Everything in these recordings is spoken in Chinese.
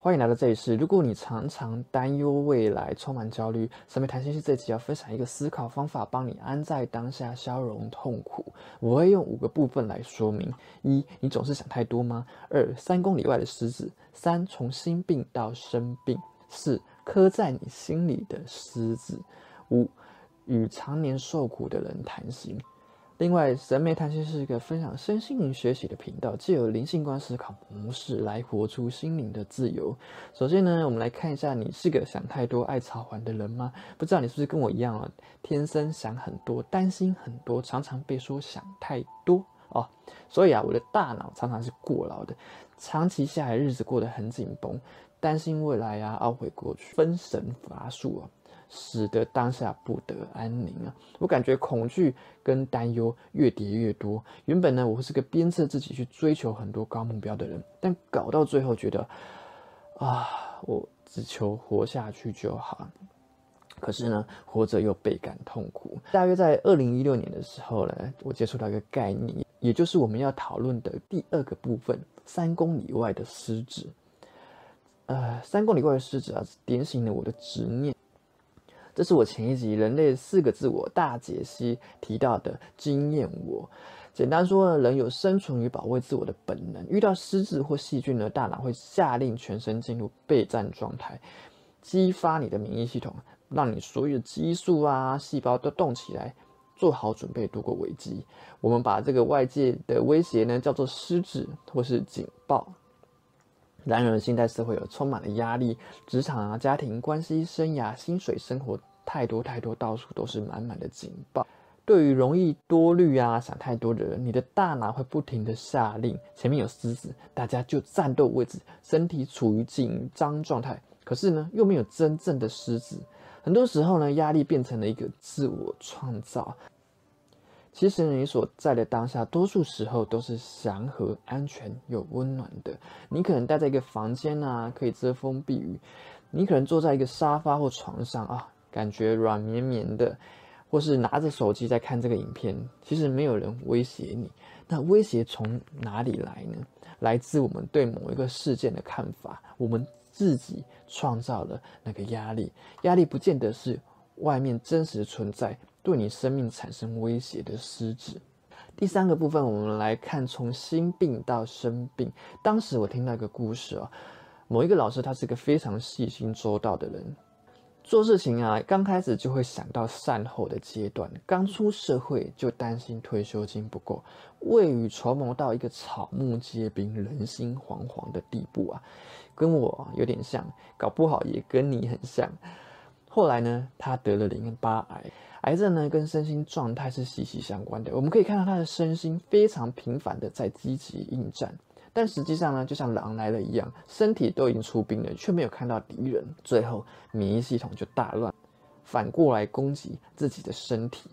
欢迎来到这里是，如果你常常担忧未来，充满焦虑，神秘谈心是这集要分享一个思考方法，帮你安在当下，消融痛苦。我会用五个部分来说明：一，你总是想太多吗？二，三公里外的狮子；三，从心病到生病；四，刻在你心里的狮子；五，与常年受苦的人谈心。另外，神美谈心是一个分享身心灵学习的频道，借由灵性观思考模式来活出心灵的自由。首先呢，我们来看一下，你是个想太多、爱操环的人吗？不知道你是不是跟我一样啊？天生想很多，担心很多，常常被说想太多哦。所以啊，我的大脑常常是过劳的，长期下来日子过得很紧绷，担心未来啊，懊悔过去，分神乏术啊。使得当下不得安宁啊！我感觉恐惧跟担忧越叠越多。原本呢，我是个鞭策自己去追求很多高目标的人，但搞到最后觉得，啊，我只求活下去就好。可是呢，活着又倍感痛苦。大约在二零一六年的时候呢，我接触到一个概念，也就是我们要讨论的第二个部分——三公里外的狮子。呃，三公里外的狮子啊，点醒了我的执念。这是我前一集《人类四个自我大解析》提到的经验。我简单说呢，人有生存与保卫自我的本能。遇到狮子或细菌呢，大脑会下令全身进入备战状态，激发你的免疫系统，让你所有的激素啊、细胞都动起来，做好准备度过危机。我们把这个外界的威胁呢，叫做狮子或是警报。然而，现代社会有充满了压力，职场啊、家庭关系、生涯、薪水、生活，太多太多，到处都是满满的警报。对于容易多虑啊、想太多的人，你的大脑会不停的下令：前面有狮子，大家就战斗位置，身体处于紧张状态。可是呢，又没有真正的狮子。很多时候呢，压力变成了一个自我创造。其实你所在的当下，多数时候都是祥和、安全又温暖的。你可能待在一个房间啊，可以遮风避雨；你可能坐在一个沙发或床上啊，感觉软绵绵的，或是拿着手机在看这个影片。其实没有人威胁你。那威胁从哪里来呢？来自我们对某一个事件的看法，我们自己创造了那个压力。压力不见得是外面真实存在。对你生命产生威胁的狮子。第三个部分，我们来看从心病到生病。当时我听到一个故事啊，某一个老师，他是个非常细心周到的人，做事情啊，刚开始就会想到善后的阶段。刚出社会就担心退休金不够，未雨绸缪到一个草木皆兵、人心惶惶的地步啊，跟我有点像，搞不好也跟你很像。后来呢，他得了淋巴癌。癌症呢，跟身心状态是息息相关的。我们可以看到他的身心非常频繁的在积极应战，但实际上呢，就像狼来了一样，身体都已经出兵了，却没有看到敌人，最后免疫系统就大乱，反过来攻击自己的身体。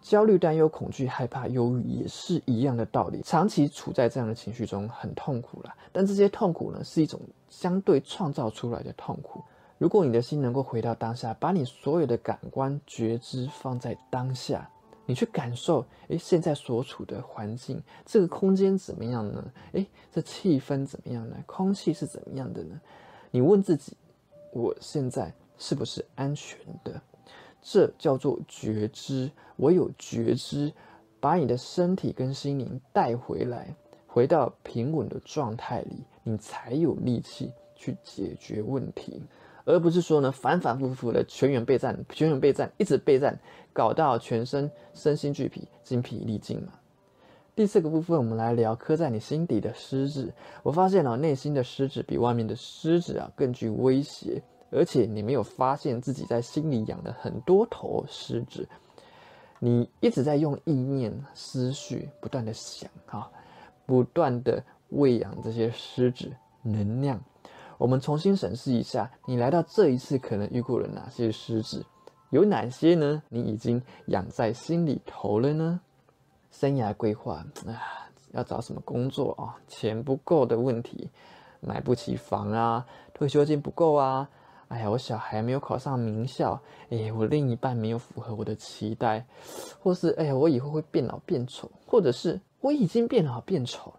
焦虑、担忧、恐惧、害怕、忧郁也是一样的道理。长期处在这样的情绪中，很痛苦了。但这些痛苦呢，是一种相对创造出来的痛苦。如果你的心能够回到当下，把你所有的感官觉知放在当下，你去感受，诶，现在所处的环境，这个空间怎么样呢？诶，这气氛怎么样呢？空气是怎么样的呢？你问自己，我现在是不是安全的？这叫做觉知。唯有觉知，把你的身体跟心灵带回来，回到平稳的状态里，你才有力气去解决问题。而不是说呢，反反复复的全员备战，全员备战，一直备战，搞到全身身心俱疲、精疲力尽嘛。第四个部分，我们来聊刻在你心底的狮子。我发现哦，内心的狮子比外面的狮子啊更具威胁，而且你没有发现自己在心里养了很多头狮子，你一直在用意念、思绪不断的想啊，不断的喂养这些狮子能量。我们重新审视一下，你来到这一次可能遇过了哪些狮子？有哪些呢？你已经养在心里头了呢？生涯规划啊，要找什么工作啊？钱不够的问题，买不起房啊，退休金不够啊？哎呀，我小孩没有考上名校，哎，我另一半没有符合我的期待，或是哎呀，我以后会变老变丑，或者是我已经变老变丑，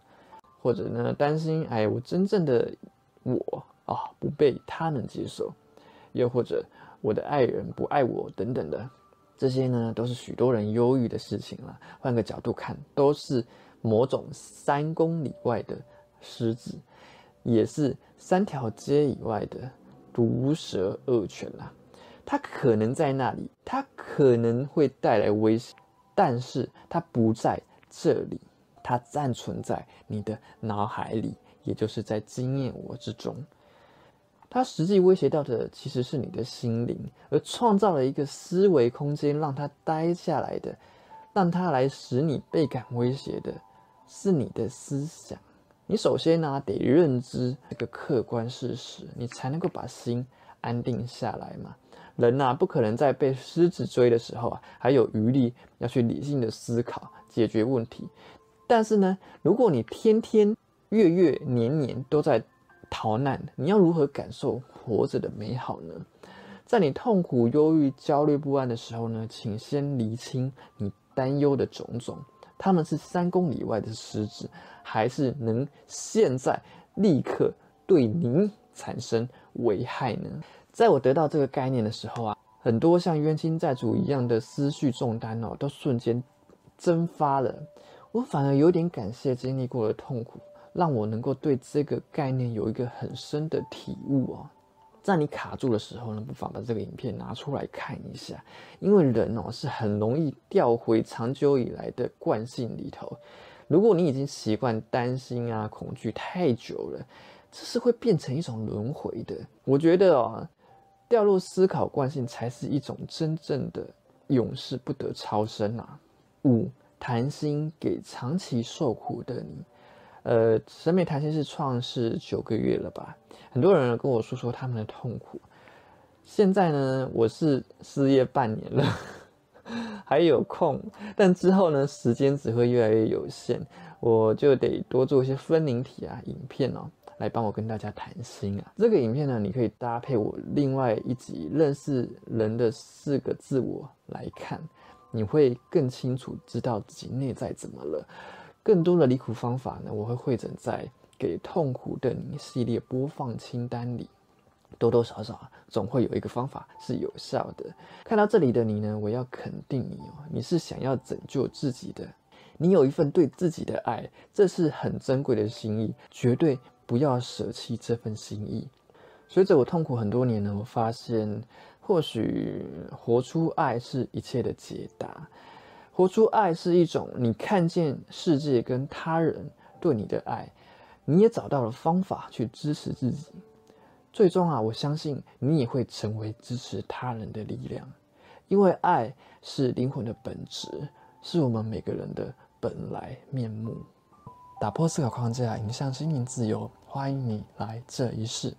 或者呢，担心哎，我真正的。我啊不被他人接受，又或者我的爱人不爱我等等的，这些呢都是许多人忧郁的事情了。换个角度看，都是某种三公里外的狮子，也是三条街以外的毒蛇恶犬啦。它可能在那里，它可能会带来威胁，但是它不在这里，它暂存在你的脑海里，也就是在经验我之中。它实际威胁到的其实是你的心灵，而创造了一个思维空间，让它待下来的，让它来使你倍感威胁的，是你的思想。你首先呢得认知这个客观事实，你才能够把心安定下来嘛。人呐，不可能在被狮子追的时候啊，还有余力要去理性的思考解决问题。但是呢，如果你天天、月月、年年都在逃难，你要如何感受活着的美好呢？在你痛苦、忧郁、焦虑不安的时候呢，请先厘清你担忧的种种，他们是三公里外的狮子，还是能现在立刻对您产生危害呢？在我得到这个概念的时候啊，很多像冤亲债主一样的思绪重担哦，都瞬间蒸发了。我反而有点感谢经历过的痛苦，让我能够对这个概念有一个很深的体悟哦。在你卡住的时候呢，不妨把这个影片拿出来看一下，因为人哦是很容易掉回长久以来的惯性里头。如果你已经习惯担心啊、恐惧太久了，这是会变成一种轮回的。我觉得哦。掉入思考惯性才是一种真正的永世不得超生啊！五谈心给长期受苦的你，呃，审美谈心是创世九个月了吧？很多人跟我说说他们的痛苦。现在呢，我是失业半年了，还有空，但之后呢，时间只会越来越有限，我就得多做一些分灵体啊，影片哦。来帮我跟大家谈心啊！这个影片呢，你可以搭配我另外一集认识人的四个自我来看，你会更清楚知道自己内在怎么了。更多的离苦方法呢，我会汇整在给痛苦的你系列播放清单里，多多少少总会有一个方法是有效的。看到这里的你呢，我要肯定你哦，你是想要拯救自己的，你有一份对自己的爱，这是很珍贵的心意，绝对。不要舍弃这份心意。随着我痛苦很多年呢，我发现或许活出爱是一切的解答。活出爱是一种你看见世界跟他人对你的爱，你也找到了方法去支持自己。最终啊，我相信你也会成为支持他人的力量，因为爱是灵魂的本质，是我们每个人的本来面目。打破思考框架，迎向心灵自由。欢迎你来这一世。